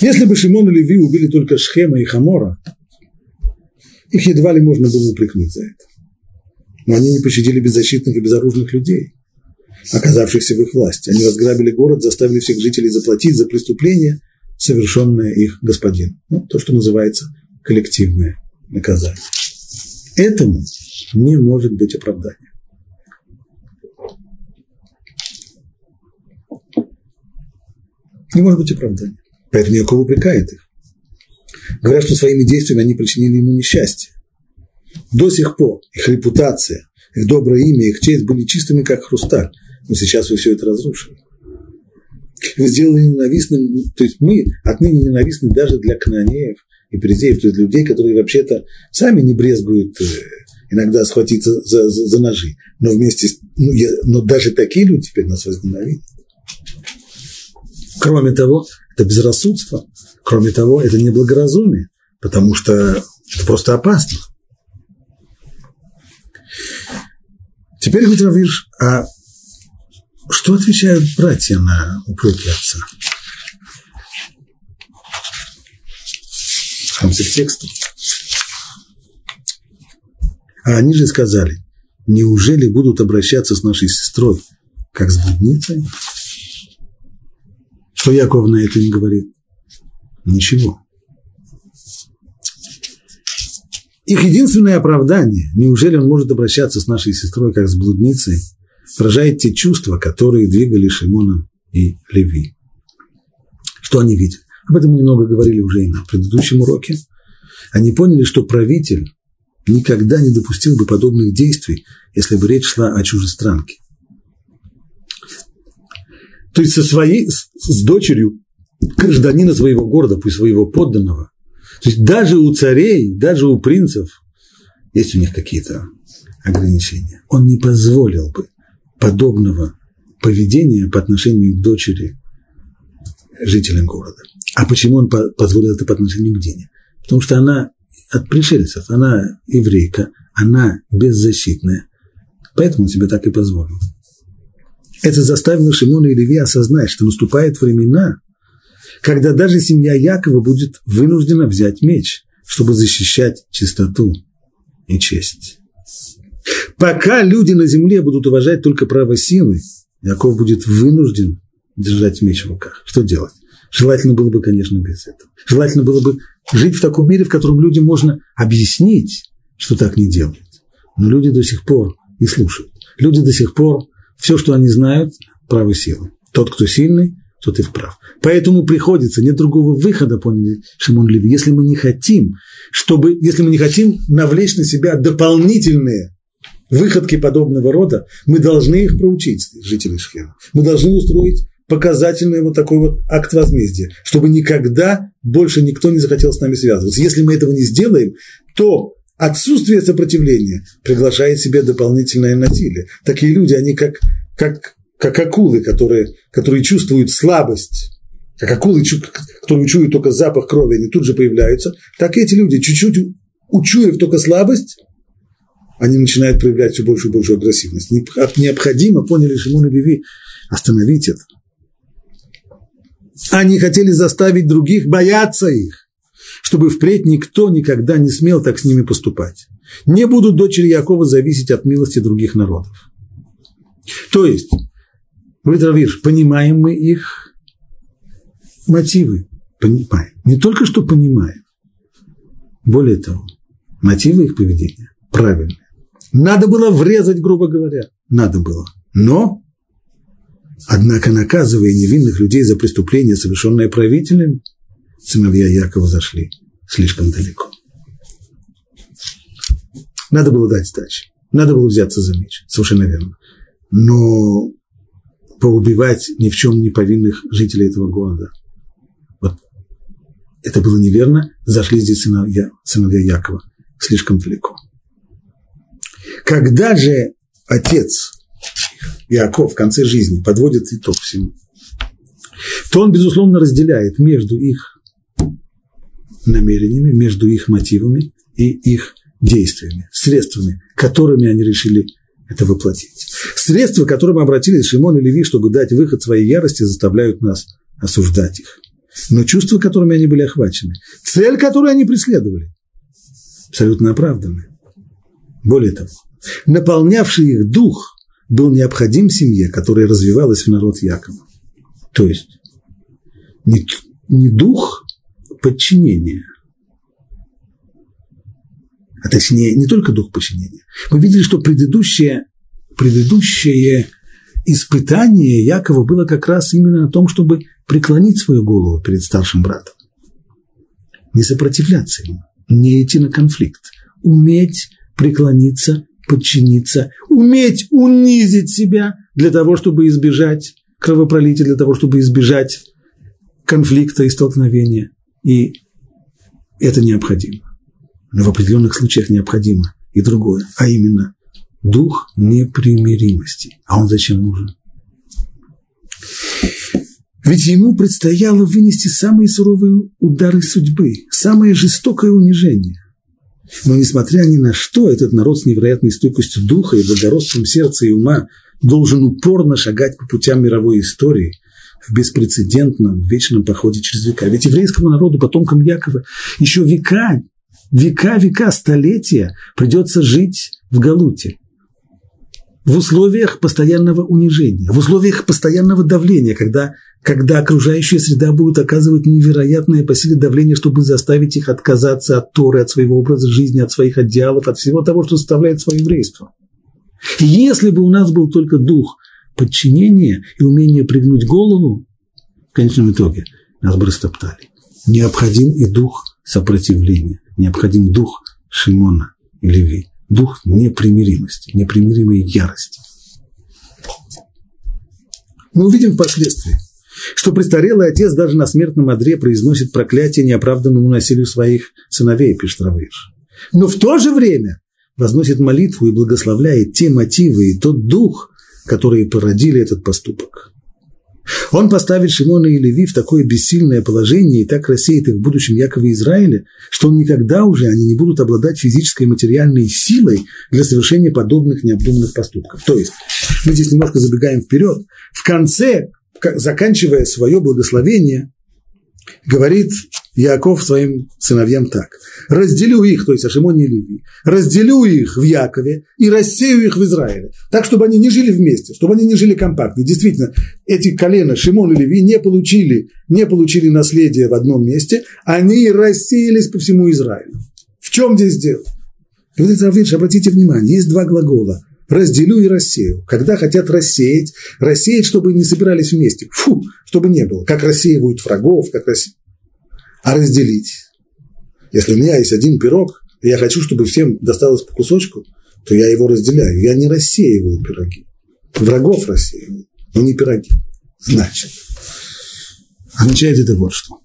Если бы Шимон и Леви убили только Шхема и Хамора, их едва ли можно было упрекнуть за это. Но они не пощадили беззащитных и безоружных людей, оказавшихся в их власти. Они разграбили город, заставили всех жителей заплатить за преступление, совершенное их господин. Ну, то, что называется коллективное наказание. Этому не может быть оправдания. Не может быть оправдания. Поэтому Яков упрекает их. Говорят, что своими действиями они причинили ему несчастье. До сих пор их репутация, их доброе имя, их честь были чистыми, как хрусталь. Но сейчас вы все это разрушили. Вы сделали ненавистным, то есть мы отныне ненавистны даже для канонеев и перезеев, то есть людей, которые вообще-то сами не брезгуют э, иногда схватиться за, за, за ножи. Но вместе ну, я, но даже такие люди теперь нас возненавидят. Кроме того, это безрассудство. Кроме того, это неблагоразумие, потому что это просто опасно. Теперь, говорит Равиш, а что отвечают братья на упреки отца? В конце текста. А они же сказали, неужели будут обращаться с нашей сестрой, как с блудницей? Что Яков на это не говорит? Ничего. Их единственное оправдание, неужели он может обращаться с нашей сестрой как с блудницей, выражает те чувства, которые двигали Шимона и Леви. Что они видят? Об этом мы немного говорили уже и на предыдущем уроке. Они поняли, что правитель никогда не допустил бы подобных действий, если бы речь шла о чужестранке. То есть со своей, с, с дочерью гражданина своего города, пусть своего подданного. То есть даже у царей, даже у принцев есть у них какие-то ограничения. Он не позволил бы подобного поведения по отношению к дочери жителям города. А почему он позволил это по отношению к Дине? Потому что она от пришельцев, она еврейка, она беззащитная. Поэтому он себе так и позволил. Это заставило Шимона и Леви осознать, что наступают времена, когда даже семья Якова будет вынуждена взять меч, чтобы защищать чистоту и честь. Пока люди на земле будут уважать только право силы, Яков будет вынужден держать меч в руках. Что делать? Желательно было бы, конечно, без этого. Желательно было бы жить в таком мире, в котором людям можно объяснить, что так не делают. Но люди до сих пор не слушают. Люди до сих пор все, что они знают, право силы. Тот, кто сильный, тот и вправ. Поэтому приходится, нет другого выхода, поняли Шимон Леви, если мы не хотим, чтобы, если мы не хотим навлечь на себя дополнительные выходки подобного рода, мы должны их проучить, жители Шхема. Мы должны устроить показательный вот такой вот акт возмездия, чтобы никогда больше никто не захотел с нами связываться. Если мы этого не сделаем, то Отсутствие сопротивления приглашает себе дополнительное насилие. Такие люди, они как, как, как акулы, которые, которые чувствуют слабость, как акулы, которые чуют только запах крови, они тут же появляются, так и эти люди, чуть-чуть учуяв только слабость, они начинают проявлять все большую и большую агрессивность. Необходимо, поняли Шимон и Леви, остановить это. Они хотели заставить других бояться их чтобы впредь никто никогда не смел так с ними поступать. Не будут дочери Якова зависеть от милости других народов. То есть, Равиш, понимаем мы их мотивы, понимаем. Не только что понимаем, более того, мотивы их поведения правильные. Надо было врезать, грубо говоря, надо было. Но, однако, наказывая невинных людей за преступление, совершенное правителем, сыновья Якова зашли слишком далеко. Надо было дать сдачи. Надо было взяться за меч. Совершенно верно. Но поубивать ни в чем не повинных жителей этого города. Вот это было неверно, зашли здесь сыновья, сыновья Якова слишком далеко. Когда же отец Иаков в конце жизни подводит итог всему, то он, безусловно, разделяет между их намерениями, между их мотивами и их действиями, средствами, которыми они решили это воплотить. Средства, к которым обратились Шимон и Леви, чтобы дать выход своей ярости, заставляют нас осуждать их. Но чувства, которыми они были охвачены, цель, которую они преследовали, абсолютно оправданы. Более того, наполнявший их дух был необходим семье, которая развивалась в народ Якова. То есть не, не дух подчинения, а точнее не только дух подчинения. Мы видели, что предыдущее, предыдущее испытание Якова было как раз именно на том, чтобы преклонить свою голову перед старшим братом, не сопротивляться ему, не идти на конфликт, уметь преклониться, подчиниться, уметь унизить себя для того, чтобы избежать кровопролития, для того, чтобы избежать конфликта и столкновения. И это необходимо. Но в определенных случаях необходимо и другое, а именно дух непримиримости. А он зачем нужен? Ведь ему предстояло вынести самые суровые удары судьбы, самое жестокое унижение. Но несмотря ни на что, этот народ с невероятной стойкостью духа и благородством сердца и ума должен упорно шагать по путям мировой истории в беспрецедентном вечном походе через века. Ведь еврейскому народу, потомкам Якова, еще века, века, века, столетия придется жить в Галуте, в условиях постоянного унижения, в условиях постоянного давления, когда, когда окружающая среда будет оказывать невероятное по силе давление, чтобы заставить их отказаться от Торы, от своего образа жизни, от своих идеалов, от всего того, что составляет свое еврейство. Если бы у нас был только дух подчинения и умение пригнуть голову, в конечном итоге нас бы растоптали. Необходим и дух сопротивления, необходим дух Шимона и Леви дух непримиримости, непримиримой ярости. Мы увидим впоследствии, что престарелый отец даже на смертном одре произносит проклятие неоправданному насилию своих сыновей, пишет Равыш. Но в то же время возносит молитву и благословляет те мотивы и тот дух, которые породили этот поступок. Он поставит Шимона и Леви в такое бессильное положение и так рассеет их в будущем Якове Израиле, что никогда уже они не будут обладать физической и материальной силой для совершения подобных необдуманных поступков. То есть, мы здесь немножко забегаем вперед. В конце, заканчивая свое благословение, говорит Яков своим сыновьям так. «Разделю их, то есть Ашимоне и Леви, разделю их в Якове и рассею их в Израиле, так, чтобы они не жили вместе, чтобы они не жили компактно». Действительно, эти колена Шимон и Леви не получили, не получили наследие в одном месте, они рассеялись по всему Израилю. В чем здесь дело? Говорит Раввинш, обратите внимание, есть два глагола – разделю и рассею. Когда хотят рассеять, рассеять, чтобы не собирались вместе. Фу, чтобы не было. Как рассеивают врагов, как рассеивают а разделить. Если у меня есть один пирог, и я хочу, чтобы всем досталось по кусочку, то я его разделяю. Я не рассеиваю пироги. Врагов рассеиваю, но не пироги. Значит, означает это вот что.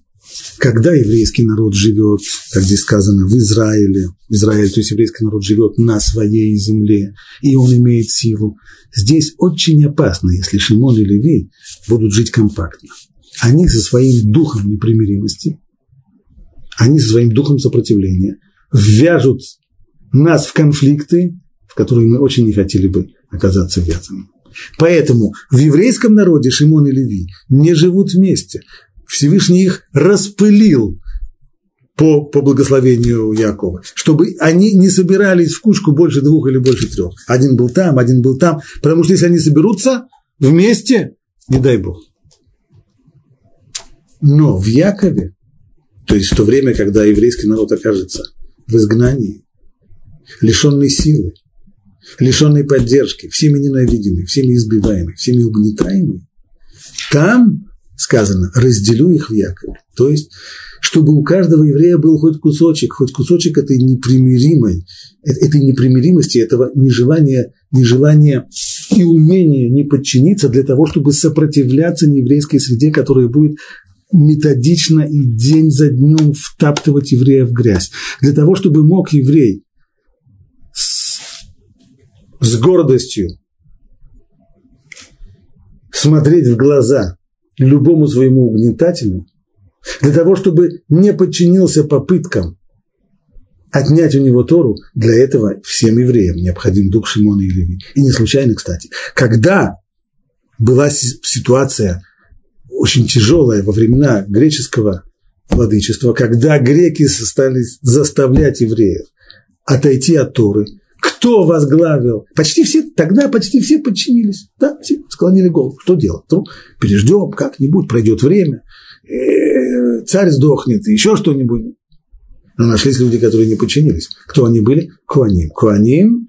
Когда еврейский народ живет, как здесь сказано, в Израиле, в Израиле, то есть еврейский народ живет на своей земле, и он имеет силу, здесь очень опасно, если Шимон и Леви будут жить компактно. Они со своим духом непримиримости они своим духом сопротивления ввяжут нас в конфликты, в которые мы очень не хотели бы оказаться ввязанными. Поэтому в еврейском народе Шимон и Леви не живут вместе. Всевышний их распылил по, по благословению Якова, чтобы они не собирались в кучку больше двух или больше трех. Один был там, один был там, потому что если они соберутся вместе, не дай Бог. Но в Якове то есть в то время, когда еврейский народ окажется в изгнании, лишенный силы, лишенный поддержки, всеми ненавидимый, всеми избиваемый, всеми угнетаемый, там сказано, разделю их в Якове. То есть, чтобы у каждого еврея был хоть кусочек, хоть кусочек этой непримиримой, этой непримиримости, этого нежелания, нежелания и умения не подчиниться для того, чтобы сопротивляться нееврейской среде, которая будет методично и день за днем втаптывать еврея в грязь. Для того, чтобы мог еврей с, с гордостью смотреть в глаза любому своему угнетателю, для того, чтобы не подчинился попыткам отнять у него Тору, для этого всем евреям необходим дух Шимона и Леви. И не случайно, кстати. Когда была ситуация очень тяжелая во времена греческого владычества, когда греки стали заставлять евреев отойти от Торы, кто возглавил? Почти все, тогда почти все подчинились. Да, все склонили голову. Что делать? Ну, переждем как-нибудь, пройдет время, э, царь сдохнет, еще что-нибудь. Но нашлись люди, которые не подчинились. Кто они были? Куаним. Куаним,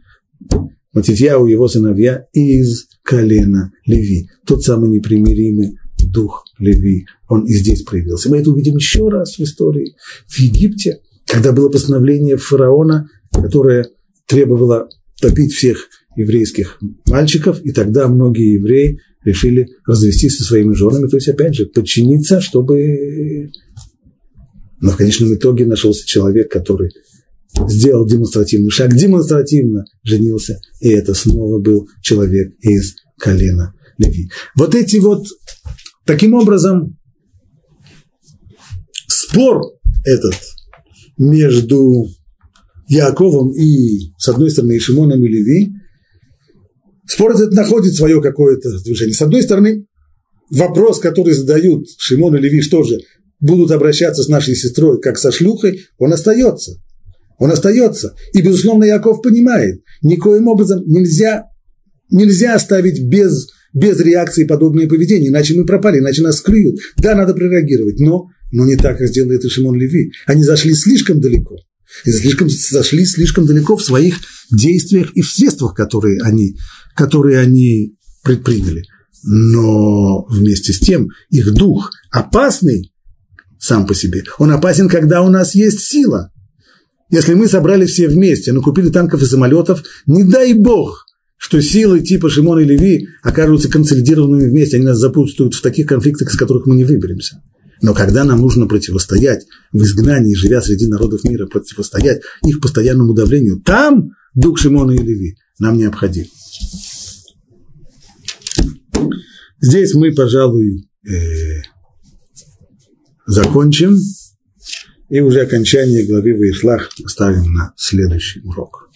Матитьяу, его сыновья из колена Леви. Тот самый непримиримый дух Леви. Он и здесь проявился. Мы это увидим еще раз в истории. В Египте, когда было постановление фараона, которое требовало топить всех еврейских мальчиков, и тогда многие евреи решили развестись со своими женами, то есть, опять же, подчиниться, чтобы... Но в конечном итоге нашелся человек, который сделал демонстративный шаг, демонстративно женился, и это снова был человек из колена Леви. Вот эти вот, таким образом, спор этот между Яковом и, с одной стороны, и Шимоном и Леви, спор этот находит свое какое-то движение. С одной стороны, вопрос, который задают Шимон и Леви, что же, будут обращаться с нашей сестрой как со шлюхой, он остается. Он остается. И, безусловно, Яков понимает, никоим образом нельзя, нельзя оставить без, без реакции подобное поведение, иначе мы пропали, иначе нас клюют. Да, надо прореагировать, но, но не так, как сделал это Шимон Леви. Они зашли слишком далеко. И слишком, зашли слишком далеко в своих действиях и в средствах, которые они, которые они предприняли. Но вместе с тем их дух опасный сам по себе. Он опасен, когда у нас есть сила – если мы собрали все вместе, но купили танков и самолетов, не дай бог, что силы типа Шимона и Леви окажутся консолидированными вместе, они нас запутают в таких конфликтах, из которых мы не выберемся. Но когда нам нужно противостоять в изгнании, живя среди народов мира, противостоять их постоянному давлению, там дух Шимона и Леви нам необходим. Здесь мы, пожалуй, э, закончим. И уже окончание главы Ваишлах оставим на следующий урок.